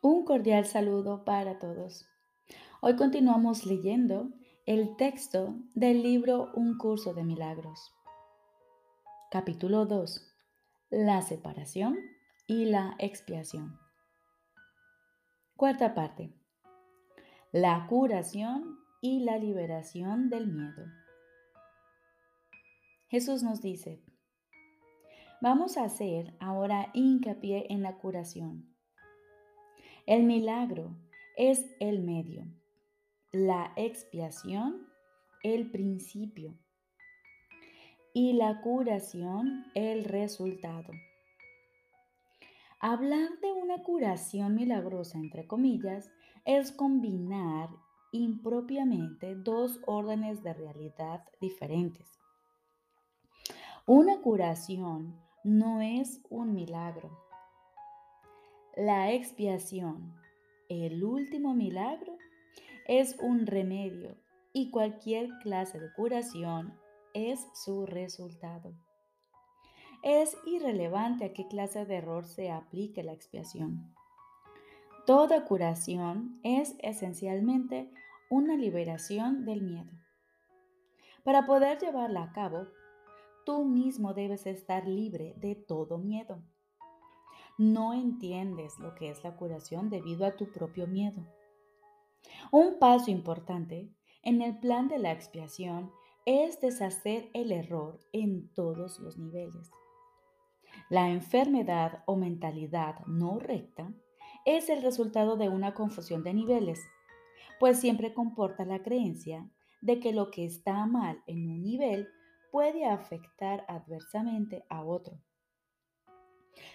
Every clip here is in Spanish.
Un cordial saludo para todos. Hoy continuamos leyendo el texto del libro Un curso de milagros. Capítulo 2. La separación y la expiación. Cuarta parte. La curación y la liberación del miedo. Jesús nos dice, vamos a hacer ahora hincapié en la curación el milagro es el medio, la expiación el principio y la curación el resultado. Hablar de una curación milagrosa, entre comillas, es combinar impropiamente dos órdenes de realidad diferentes. Una curación no es un milagro la expiación, el último milagro, es un remedio y cualquier clase de curación es su resultado. Es irrelevante a qué clase de error se aplique la expiación. Toda curación es esencialmente una liberación del miedo. Para poder llevarla a cabo, tú mismo debes estar libre de todo miedo no entiendes lo que es la curación debido a tu propio miedo. Un paso importante en el plan de la expiación es deshacer el error en todos los niveles. La enfermedad o mentalidad no recta es el resultado de una confusión de niveles, pues siempre comporta la creencia de que lo que está mal en un nivel puede afectar adversamente a otro.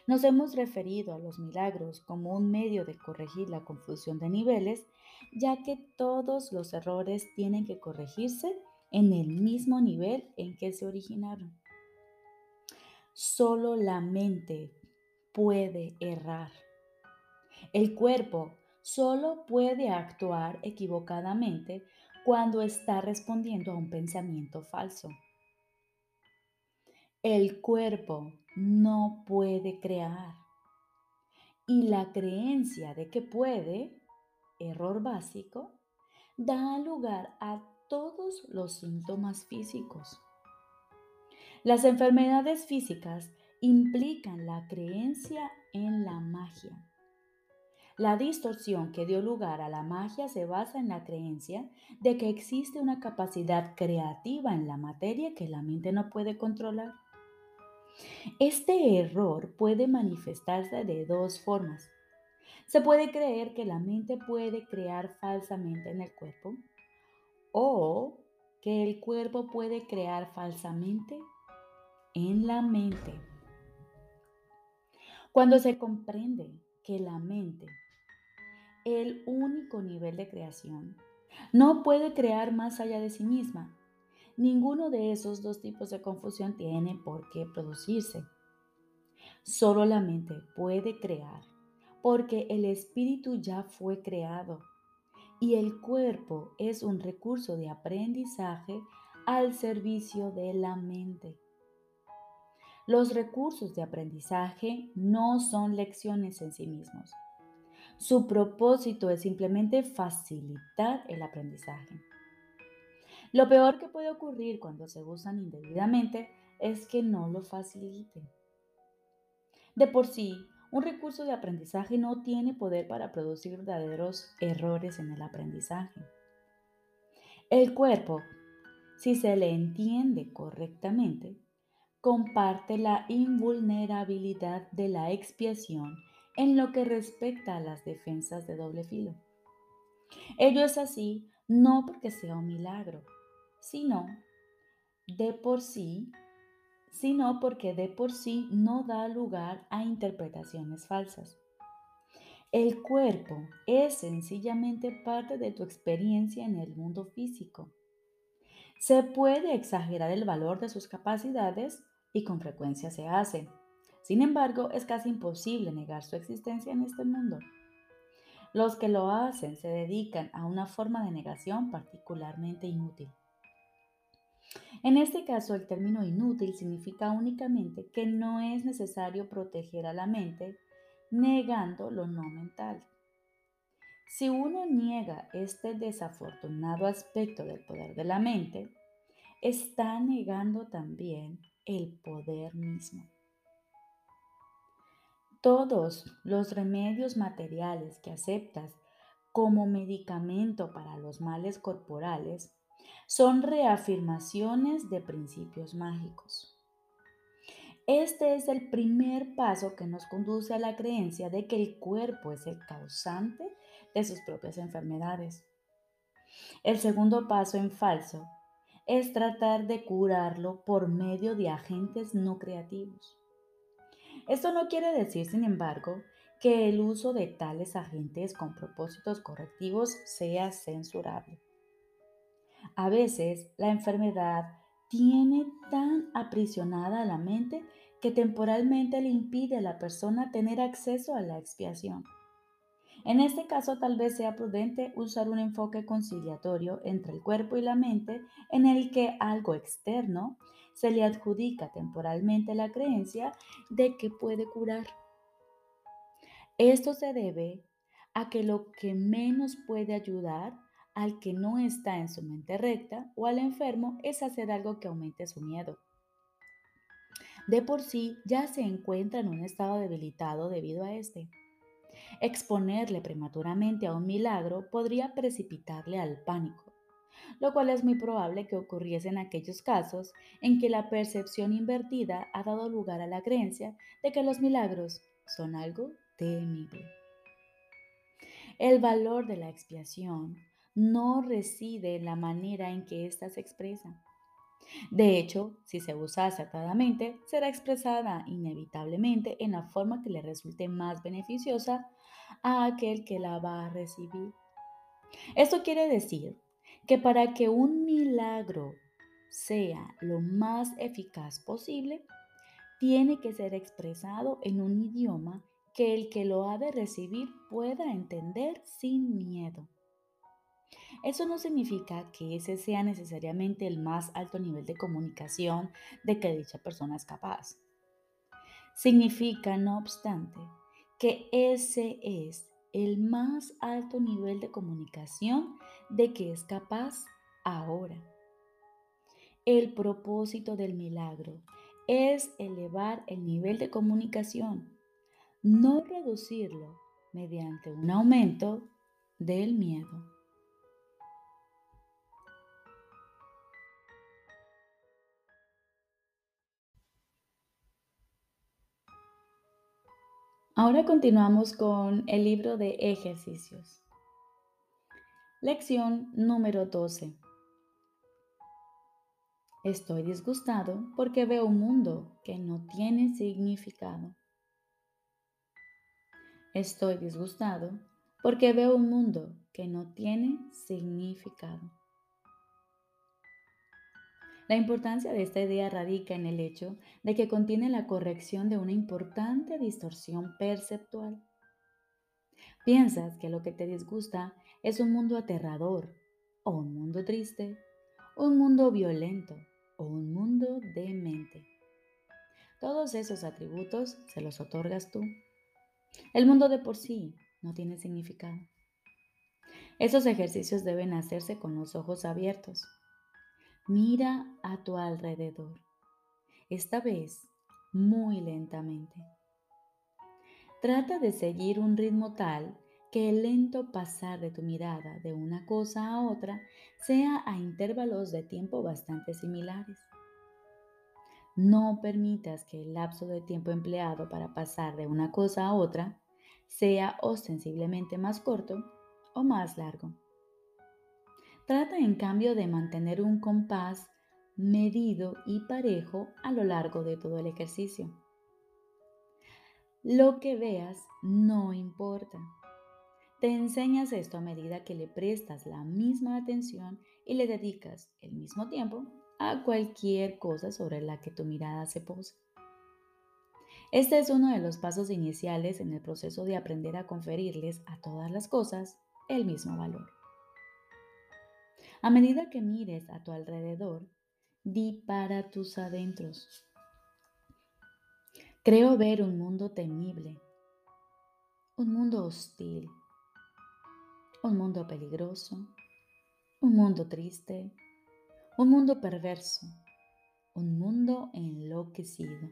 Nos hemos referido a los milagros como un medio de corregir la confusión de niveles, ya que todos los errores tienen que corregirse en el mismo nivel en que se originaron. Solo la mente puede errar. El cuerpo solo puede actuar equivocadamente cuando está respondiendo a un pensamiento falso. El cuerpo no puede crear. Y la creencia de que puede, error básico, da lugar a todos los síntomas físicos. Las enfermedades físicas implican la creencia en la magia. La distorsión que dio lugar a la magia se basa en la creencia de que existe una capacidad creativa en la materia que la mente no puede controlar. Este error puede manifestarse de dos formas. Se puede creer que la mente puede crear falsamente en el cuerpo o que el cuerpo puede crear falsamente en la mente. Cuando se comprende que la mente, el único nivel de creación, no puede crear más allá de sí misma, Ninguno de esos dos tipos de confusión tiene por qué producirse. Solo la mente puede crear, porque el espíritu ya fue creado y el cuerpo es un recurso de aprendizaje al servicio de la mente. Los recursos de aprendizaje no son lecciones en sí mismos. Su propósito es simplemente facilitar el aprendizaje. Lo peor que puede ocurrir cuando se usan indebidamente es que no lo faciliten. De por sí, un recurso de aprendizaje no tiene poder para producir verdaderos errores en el aprendizaje. El cuerpo, si se le entiende correctamente, comparte la invulnerabilidad de la expiación en lo que respecta a las defensas de doble filo. Ello es así no porque sea un milagro, sino de por sí, sino porque de por sí no da lugar a interpretaciones falsas. El cuerpo es sencillamente parte de tu experiencia en el mundo físico. Se puede exagerar el valor de sus capacidades y con frecuencia se hace. Sin embargo, es casi imposible negar su existencia en este mundo. Los que lo hacen se dedican a una forma de negación particularmente inútil. En este caso, el término inútil significa únicamente que no es necesario proteger a la mente negando lo no mental. Si uno niega este desafortunado aspecto del poder de la mente, está negando también el poder mismo. Todos los remedios materiales que aceptas como medicamento para los males corporales son reafirmaciones de principios mágicos. Este es el primer paso que nos conduce a la creencia de que el cuerpo es el causante de sus propias enfermedades. El segundo paso en falso es tratar de curarlo por medio de agentes no creativos. Esto no quiere decir, sin embargo, que el uso de tales agentes con propósitos correctivos sea censurable. A veces la enfermedad tiene tan aprisionada la mente que temporalmente le impide a la persona tener acceso a la expiación. En este caso tal vez sea prudente usar un enfoque conciliatorio entre el cuerpo y la mente en el que algo externo se le adjudica temporalmente la creencia de que puede curar. Esto se debe a que lo que menos puede ayudar al que no está en su mente recta o al enfermo es hacer algo que aumente su miedo. De por sí ya se encuentra en un estado debilitado debido a este. Exponerle prematuramente a un milagro podría precipitarle al pánico lo cual es muy probable que ocurriese en aquellos casos en que la percepción invertida ha dado lugar a la creencia de que los milagros son algo temible. El valor de la expiación no reside en la manera en que ésta se expresa. De hecho, si se usa acertadamente, será expresada inevitablemente en la forma que le resulte más beneficiosa a aquel que la va a recibir. Esto quiere decir que para que un milagro sea lo más eficaz posible, tiene que ser expresado en un idioma que el que lo ha de recibir pueda entender sin miedo. Eso no significa que ese sea necesariamente el más alto nivel de comunicación de que dicha persona es capaz. Significa, no obstante, que ese es el más alto nivel de comunicación de que es capaz ahora. El propósito del milagro es elevar el nivel de comunicación, no reducirlo mediante un aumento del miedo. Ahora continuamos con el libro de ejercicios. Lección número 12. Estoy disgustado porque veo un mundo que no tiene significado. Estoy disgustado porque veo un mundo que no tiene significado. La importancia de esta idea radica en el hecho de que contiene la corrección de una importante distorsión perceptual. Piensas que lo que te disgusta es un mundo aterrador, o un mundo triste, un mundo violento, o un mundo demente. Todos esos atributos se los otorgas tú. El mundo de por sí no tiene significado. Esos ejercicios deben hacerse con los ojos abiertos Mira a tu alrededor, esta vez muy lentamente. Trata de seguir un ritmo tal que el lento pasar de tu mirada de una cosa a otra sea a intervalos de tiempo bastante similares. No permitas que el lapso de tiempo empleado para pasar de una cosa a otra sea ostensiblemente más corto o más largo. Trata en cambio de mantener un compás medido y parejo a lo largo de todo el ejercicio. Lo que veas no importa. Te enseñas esto a medida que le prestas la misma atención y le dedicas el mismo tiempo a cualquier cosa sobre la que tu mirada se posa. Este es uno de los pasos iniciales en el proceso de aprender a conferirles a todas las cosas el mismo valor. A medida que mires a tu alrededor, di para tus adentros. Creo ver un mundo temible, un mundo hostil, un mundo peligroso, un mundo triste, un mundo perverso, un mundo enloquecido.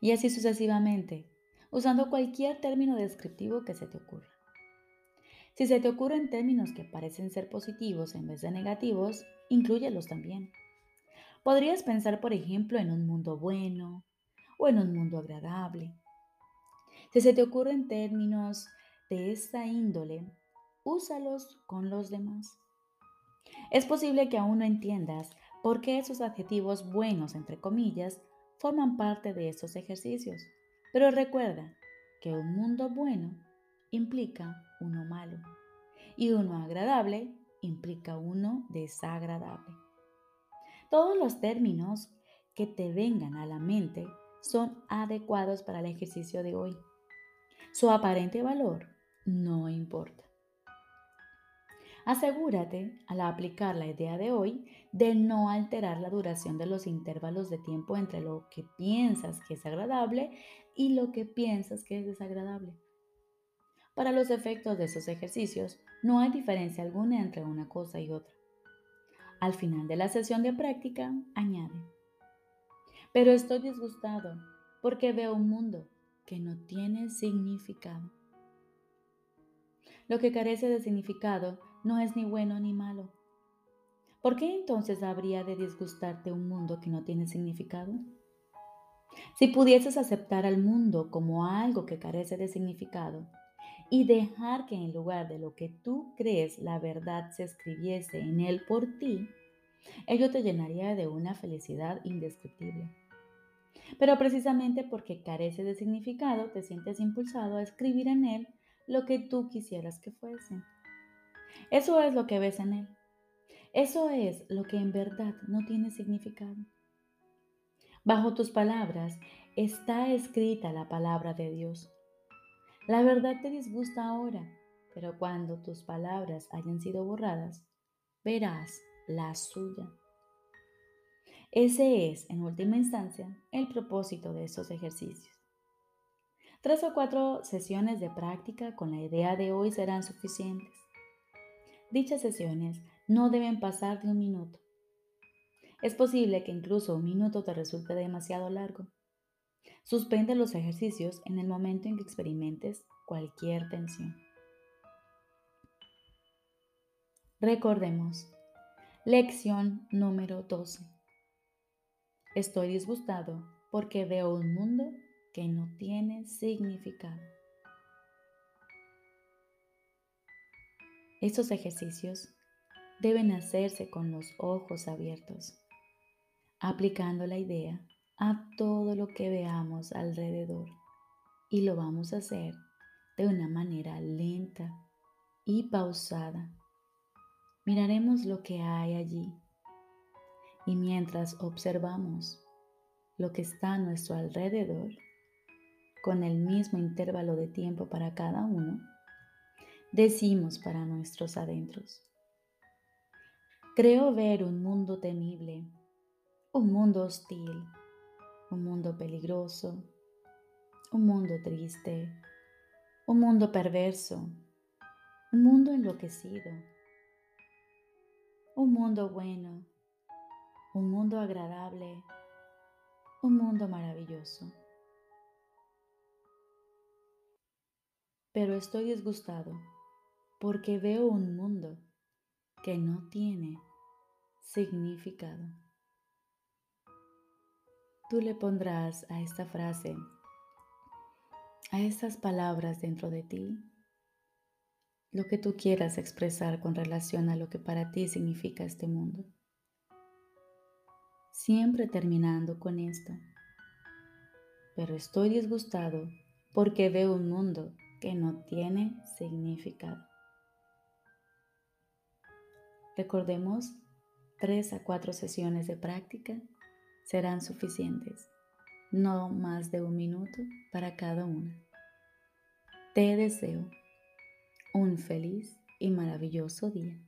Y así sucesivamente, usando cualquier término descriptivo que se te ocurra. Si se te ocurren términos que parecen ser positivos en vez de negativos, inclúyelos también. Podrías pensar, por ejemplo, en un mundo bueno o en un mundo agradable. Si se te ocurren términos de esta índole, úsalos con los demás. Es posible que aún no entiendas por qué esos adjetivos buenos, entre comillas, forman parte de estos ejercicios. Pero recuerda que un mundo bueno implica uno malo y uno agradable implica uno desagradable. Todos los términos que te vengan a la mente son adecuados para el ejercicio de hoy. Su aparente valor no importa. Asegúrate, al aplicar la idea de hoy, de no alterar la duración de los intervalos de tiempo entre lo que piensas que es agradable y lo que piensas que es desagradable. Para los efectos de esos ejercicios, no hay diferencia alguna entre una cosa y otra. Al final de la sesión de práctica, añade, pero estoy disgustado porque veo un mundo que no tiene significado. Lo que carece de significado no es ni bueno ni malo. ¿Por qué entonces habría de disgustarte un mundo que no tiene significado? Si pudieses aceptar al mundo como algo que carece de significado y dejar que en lugar de lo que tú crees la verdad se escribiese en él por ti, ello te llenaría de una felicidad indescriptible. Pero precisamente porque carece de significado, te sientes impulsado a escribir en él lo que tú quisieras que fuese. Eso es lo que ves en él. Eso es lo que en verdad no tiene significado. Bajo tus palabras está escrita la palabra de Dios. La verdad te disgusta ahora, pero cuando tus palabras hayan sido borradas, verás la suya. Ese es, en última instancia, el propósito de estos ejercicios. Tres o cuatro sesiones de práctica con la idea de hoy serán suficientes. Dichas sesiones no deben pasar de un minuto. Es posible que incluso un minuto te resulte demasiado largo. Suspende los ejercicios en el momento en que experimentes cualquier tensión. Recordemos, lección número 12. Estoy disgustado porque veo un mundo que no tiene significado. Estos ejercicios deben hacerse con los ojos abiertos, aplicando la idea a todo lo que veamos alrededor y lo vamos a hacer de una manera lenta y pausada. Miraremos lo que hay allí y mientras observamos lo que está a nuestro alrededor, con el mismo intervalo de tiempo para cada uno, decimos para nuestros adentros. Creo ver un mundo temible, un mundo hostil, un mundo peligroso, un mundo triste, un mundo perverso, un mundo enloquecido, un mundo bueno, un mundo agradable, un mundo maravilloso. Pero estoy disgustado porque veo un mundo que no tiene significado. Tú le pondrás a esta frase, a estas palabras dentro de ti, lo que tú quieras expresar con relación a lo que para ti significa este mundo. Siempre terminando con esto. Pero estoy disgustado porque veo un mundo que no tiene significado. Recordemos, tres a cuatro sesiones de práctica serán suficientes, no más de un minuto para cada una. Te deseo un feliz y maravilloso día.